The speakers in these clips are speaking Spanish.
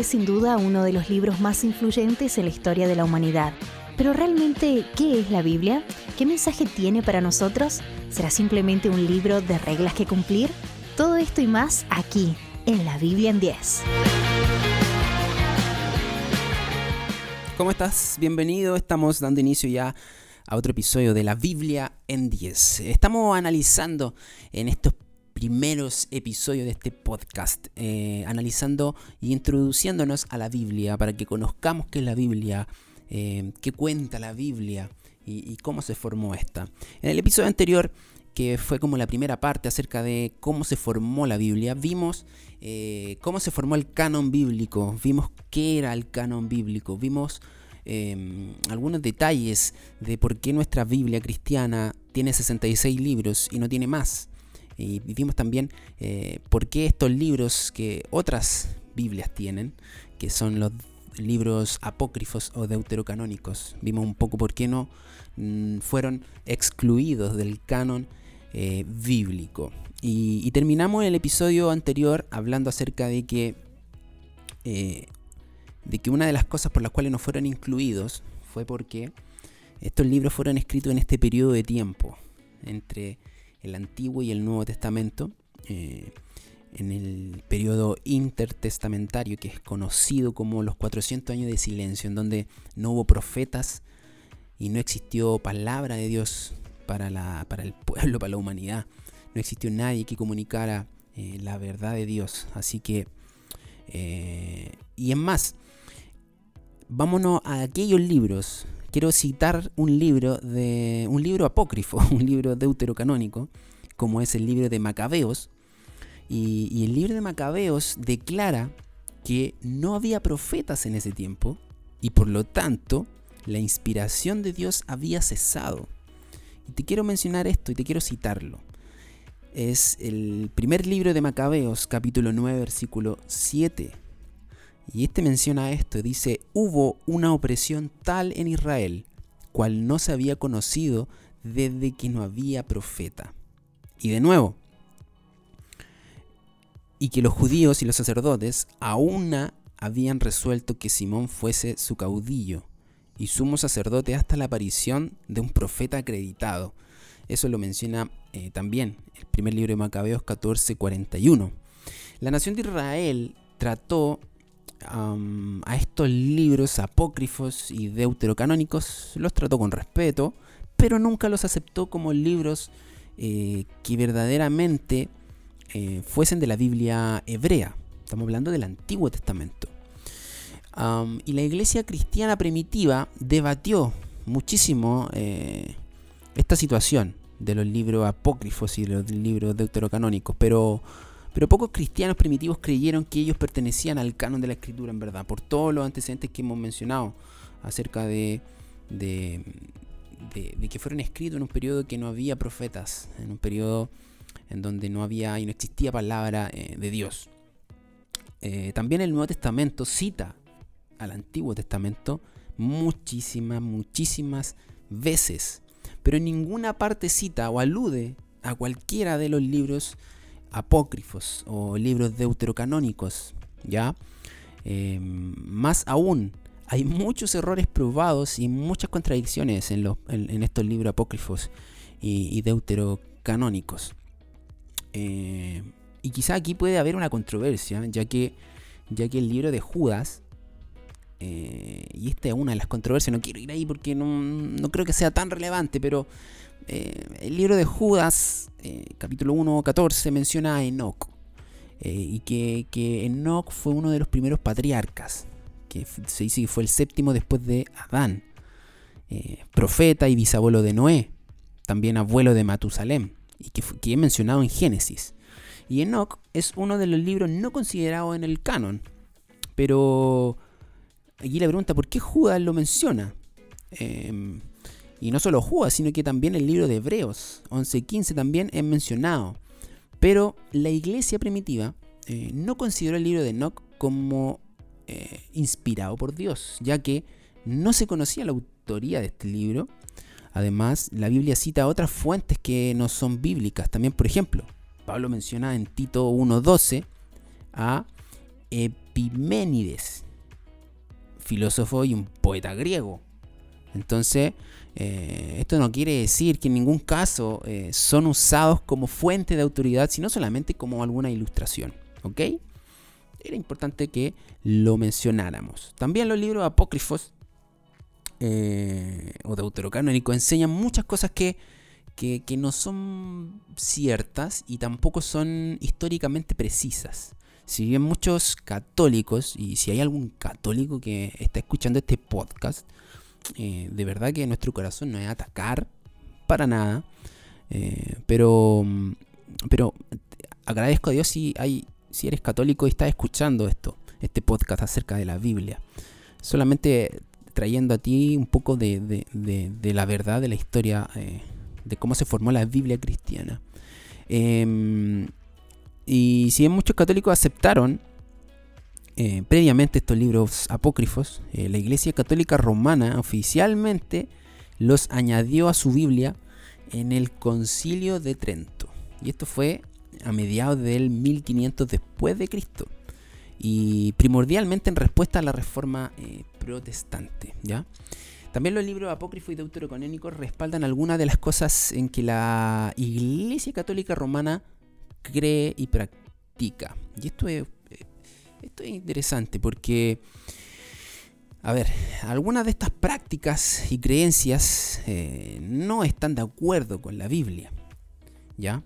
es sin duda uno de los libros más influyentes en la historia de la humanidad. Pero realmente, ¿qué es la Biblia? ¿Qué mensaje tiene para nosotros? ¿Será simplemente un libro de reglas que cumplir? Todo esto y más aquí, en la Biblia en 10. ¿Cómo estás? Bienvenido. Estamos dando inicio ya a otro episodio de la Biblia en 10. Estamos analizando en estos primeros episodios de este podcast, eh, analizando y introduciéndonos a la Biblia para que conozcamos qué es la Biblia, eh, qué cuenta la Biblia y, cómo se formó esta. En el episodio anterior que fue como la primera parte acerca de cómo se formó la Biblia, vimos eh, cómo se formó el canon bíblico, vimos qué era el canon bíblico, vimos em, algunos detalles de por qué nuestra Biblia cristiana tiene 66 libros y no tiene más. Y vimos también eh, por qué estos libros que otras Biblias tienen, que son los libros apócrifos o deuterocanónicos. Vimos un poco por qué no mm, fueron excluidos del canon eh, bíblico. Y, terminamos el episodio anterior hablando acerca de que, eh, de que una de las cosas por las cuales no fueron incluidos fue porque estos libros fueron escritos en este periodo de tiempo, entre el Antiguo y el Nuevo Testamento. Eh, en el periodo intertestamentario, que es conocido como los 400 años de silencio, en donde no hubo profetas y no existió palabra de Dios para, la, para el pueblo, para la humanidad. No existió nadie que comunicara eh, la verdad de Dios. Así que, eh, y es más, vámonos a aquellos libros. Quiero citar un libro de un libro apócrifo, un libro deuterocanónico, como es el libro de Macabeos, y, el libro de Macabeos declara que no había profetas en ese tiempo y por lo tanto la inspiración de Dios había cesado. Y te quiero mencionar esto y te quiero citarlo. Es el primer libro de Macabeos, capítulo 9, versículo 7. Y este menciona esto, dice, hubo una opresión tal en Israel, cual no se había conocido desde que no había profeta. Y de nuevo, y que los judíos y los sacerdotes aún habían resuelto que Simón fuese su caudillo y sumo sacerdote hasta la aparición de un profeta acreditado. Eso lo menciona eh, también el primer libro de Macabeos 14:41. La nación de Israel trató a estos libros apócrifos y deuterocanónicos, los trató con respeto, pero nunca los aceptó como libros eh, que verdaderamente eh, fuesen de la Biblia hebrea. Estamos hablando del Antiguo Testamento. y la iglesia cristiana primitiva debatió muchísimo eh, esta situación de los libros apócrifos y los libros deuterocanónicos, pero, pero pocos cristianos primitivos creyeron que ellos pertenecían al canon de la escritura en verdad, por todos los antecedentes que hemos mencionado acerca de, de, que fueron escritos en un periodo que no había profetas, en un periodo en donde no había y no existía palabra eh, de Dios. Eh, también el Nuevo Testamento cita al Antiguo Testamento muchísimas, muchísimas veces, pero en ninguna parte cita o alude a cualquiera de los libros apócrifos o libros deuterocanónicos, ¿ya? Em, más aún, hay muchos errores probados y muchas contradicciones en, estos libros apócrifos y, y deuterocanónicos. Eh, y quizá aquí puede haber una controversia, ya que, ya que el libro de Judas, eh, y esta es una de las controversias, no quiero ir ahí porque no, creo que sea tan relevante, pero eh, el libro de Judas, capítulo 1, 14, menciona a Enoch, y que, que Enoch fue uno de los primeros patriarcas, que se dice que fue el séptimo después de Adán, profeta y bisabuelo de Noé, también abuelo de Matusalem y que, que he mencionado en Génesis. Y Enoch es uno de los libros no considerados en el canon. Pero aquí la pregunta, ¿por qué Judas lo menciona? Em, y no solo Judas, sino que también el libro de Hebreos 11.15 también es mencionado. Pero la iglesia primitiva eh, no consideró el libro de Enoch como eh, inspirado por Dios, ya que no se conocía la autoría de este libro Además, la Biblia cita otras fuentes que no son bíblicas. También, por ejemplo, Pablo menciona en Tito 1.12 a Epimenides, filósofo y un poeta griego. Entonces, eh, esto no quiere decir que en ningún caso eh, son usados como fuente de autoridad, sino solamente como alguna ilustración. ¿Ok? Era importante que lo mencionáramos. También los libros apócrifos eh, o deuterocanónicos enseñan muchas cosas que, que, no son ciertas y tampoco son históricamente precisas. Si bien muchos católicos, y si hay algún católico que está escuchando este podcast, eh, de verdad que nuestro corazón no es atacar para nada. Eh, pero, pero agradezco a Dios si, hay, si eres católico y estás escuchando esto, este podcast acerca de la Biblia. Solamente trayendo a ti un poco de, la verdad de la historia eh, de cómo se formó la Biblia cristiana. Em, y si bien muchos católicos aceptaron eh, previamente estos libros apócrifos, eh, la Iglesia Católica Romana oficialmente los añadió a su Biblia en el Concilio de Trento. Y esto fue a mediados del 1500 después de Cristo. Y primordialmente en respuesta a la reforma eh, protestante. ¿ya? También los libros apócrifos y deuterocanónicos respaldan algunas de las cosas en que la Iglesia Católica Romana cree y practica. Y esto es esto es interesante porque, a ver, algunas de estas prácticas y creencias eh, no están de acuerdo con la Biblia. ¿Ya?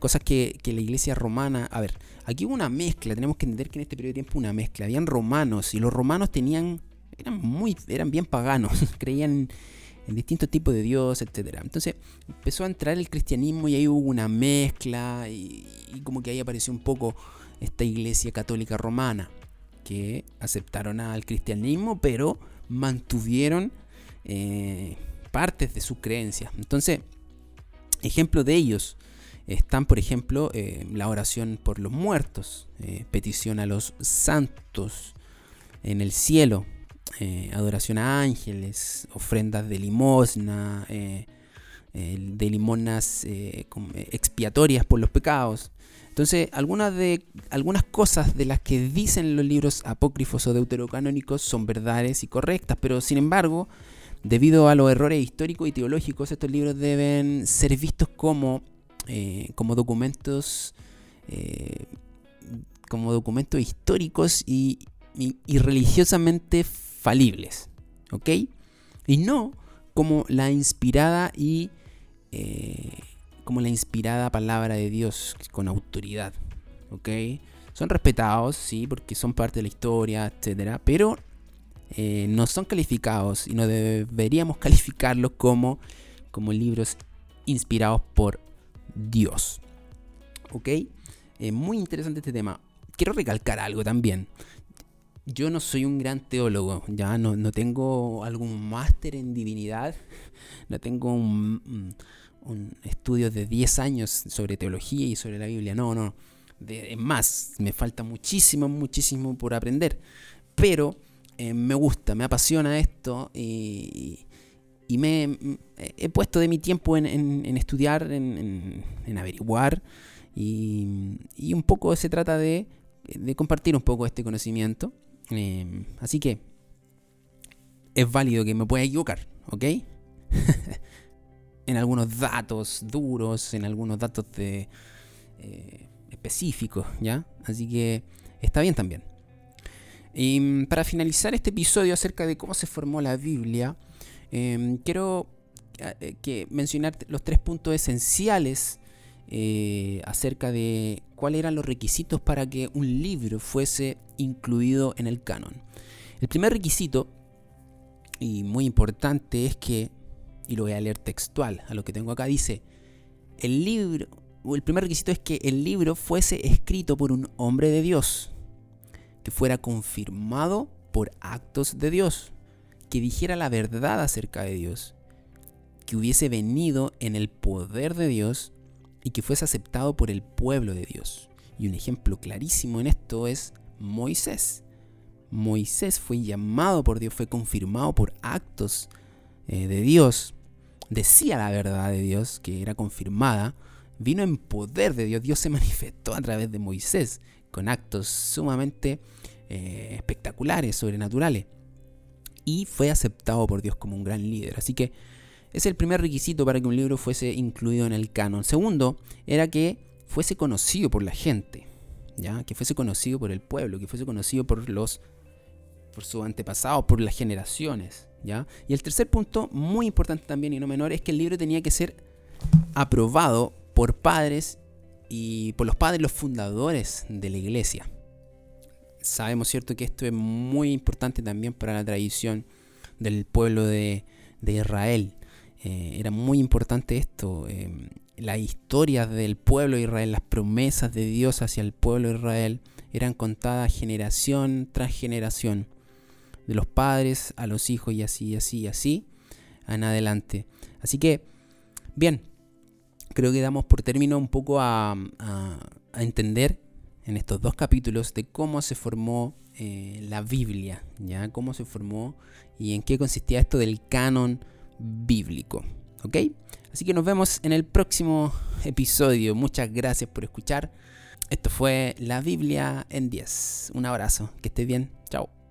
Cosas que, la iglesia romana, a ver, aquí hubo una mezcla, tenemos que entender que en este periodo de tiempo una mezcla. Habían romanos y los romanos tenían, eran muy, eran bien paganos, creían en distintos tipos de dios, etc. Entonces empezó a entrar el cristianismo y ahí hubo una mezcla y, como que ahí apareció un poco esta iglesia católica romana, que aceptaron al cristianismo, pero mantuvieron eh, partes de sus creencias. Entonces, ejemplo de ellos están, por ejemplo, eh, la oración por los muertos, eh, petición a los santos en el cielo, adoración a ángeles, ofrendas de limosna, de limonas expiatorias por los pecados, entonces, algunas, de, algunas cosas de las que dicen los libros apócrifos o deuterocanónicos son verdades y correctas, pero sin embargo, debido a los errores históricos y teológicos, estos libros deben ser vistos como, eh, como documentos eh, como documentos históricos y, religiosamente falibles, ¿ok? Y no como la inspirada y eh, como la inspirada palabra de Dios con autoridad. ¿Ok? Son respetados, sí, porque son parte de la historia, etcétera, pero eh, no son calificados y no deberíamos calificarlos como, como libros inspirados por Dios. ¿Ok? Eh, muy interesante este tema. Quiero recalcar algo también. Yo no soy un gran teólogo, ya no, no tengo algún máster en divinidad, no tengo un, un estudio de 10 años sobre teología y sobre la Biblia. No, no. es más, me falta muchísimo, muchísimo por aprender. Pero eh, me gusta, me apasiona esto y, me he puesto de mi tiempo en, estudiar, en, averiguar. Y, un poco se trata de, compartir un poco este conocimiento. Eh, así que es válido que me pueda equivocar, ¿ok? en algunos datos duros, en algunos datos de, eh, específicos, ¿ya? Así que está bien también. Y mm, para finalizar este episodio acerca de cómo se formó la Biblia, em, quiero eh, mencionar los tres puntos esenciales eh, acerca de cuáles eran los requisitos para que un libro fuese incluido en el canon. El primer requisito, y muy importante, es que y lo voy a leer textual a lo que tengo acá, dice, el libro, el primer requisito es que el libro fuese escrito por un hombre de Dios, que fuera confirmado por actos de Dios, que dijera la verdad acerca de Dios, que hubiese venido en el poder de Dios y que fuese aceptado por el pueblo de Dios. Y un ejemplo clarísimo en esto es Moisés. Moisés fue llamado por Dios, fue confirmado por actos eh, de Dios, decía la verdad de Dios, que era confirmada, vino en poder de Dios. Dios se manifestó a través de Moisés con actos sumamente eh, espectaculares, sobrenaturales. Y fue aceptado por Dios como un gran líder. Así que es el primer requisito para que un libro fuese incluido en el canon. Segundo, era que fuese conocido por la gente, ¿ya? que fuese conocido por el pueblo, que fuese conocido por los por sus antepasados, por las generaciones. ¿ya? Y el tercer punto, muy importante también y no menor, es que el libro tenía que ser aprobado por padres y por los padres, los fundadores de la iglesia. Sabemos, ¿cierto?, que esto es muy importante también para la tradición del pueblo de, Israel. Eh, era muy importante esto. Eh, las historias del pueblo de Israel, las promesas de Dios hacia el pueblo de Israel, eran contadas generación tras generación de los padres a los hijos y así, así, así en adelante. Así que, bien, creo que damos por término un poco a, entender en estos dos capítulos de cómo se formó eh, la Biblia, ya cómo se formó y en qué consistía esto del canon bíblico. ¿Ok? Así que nos vemos en el próximo episodio. Muchas gracias por escuchar. Esto fue la Biblia en 10. Un abrazo. Que estés bien. Chao.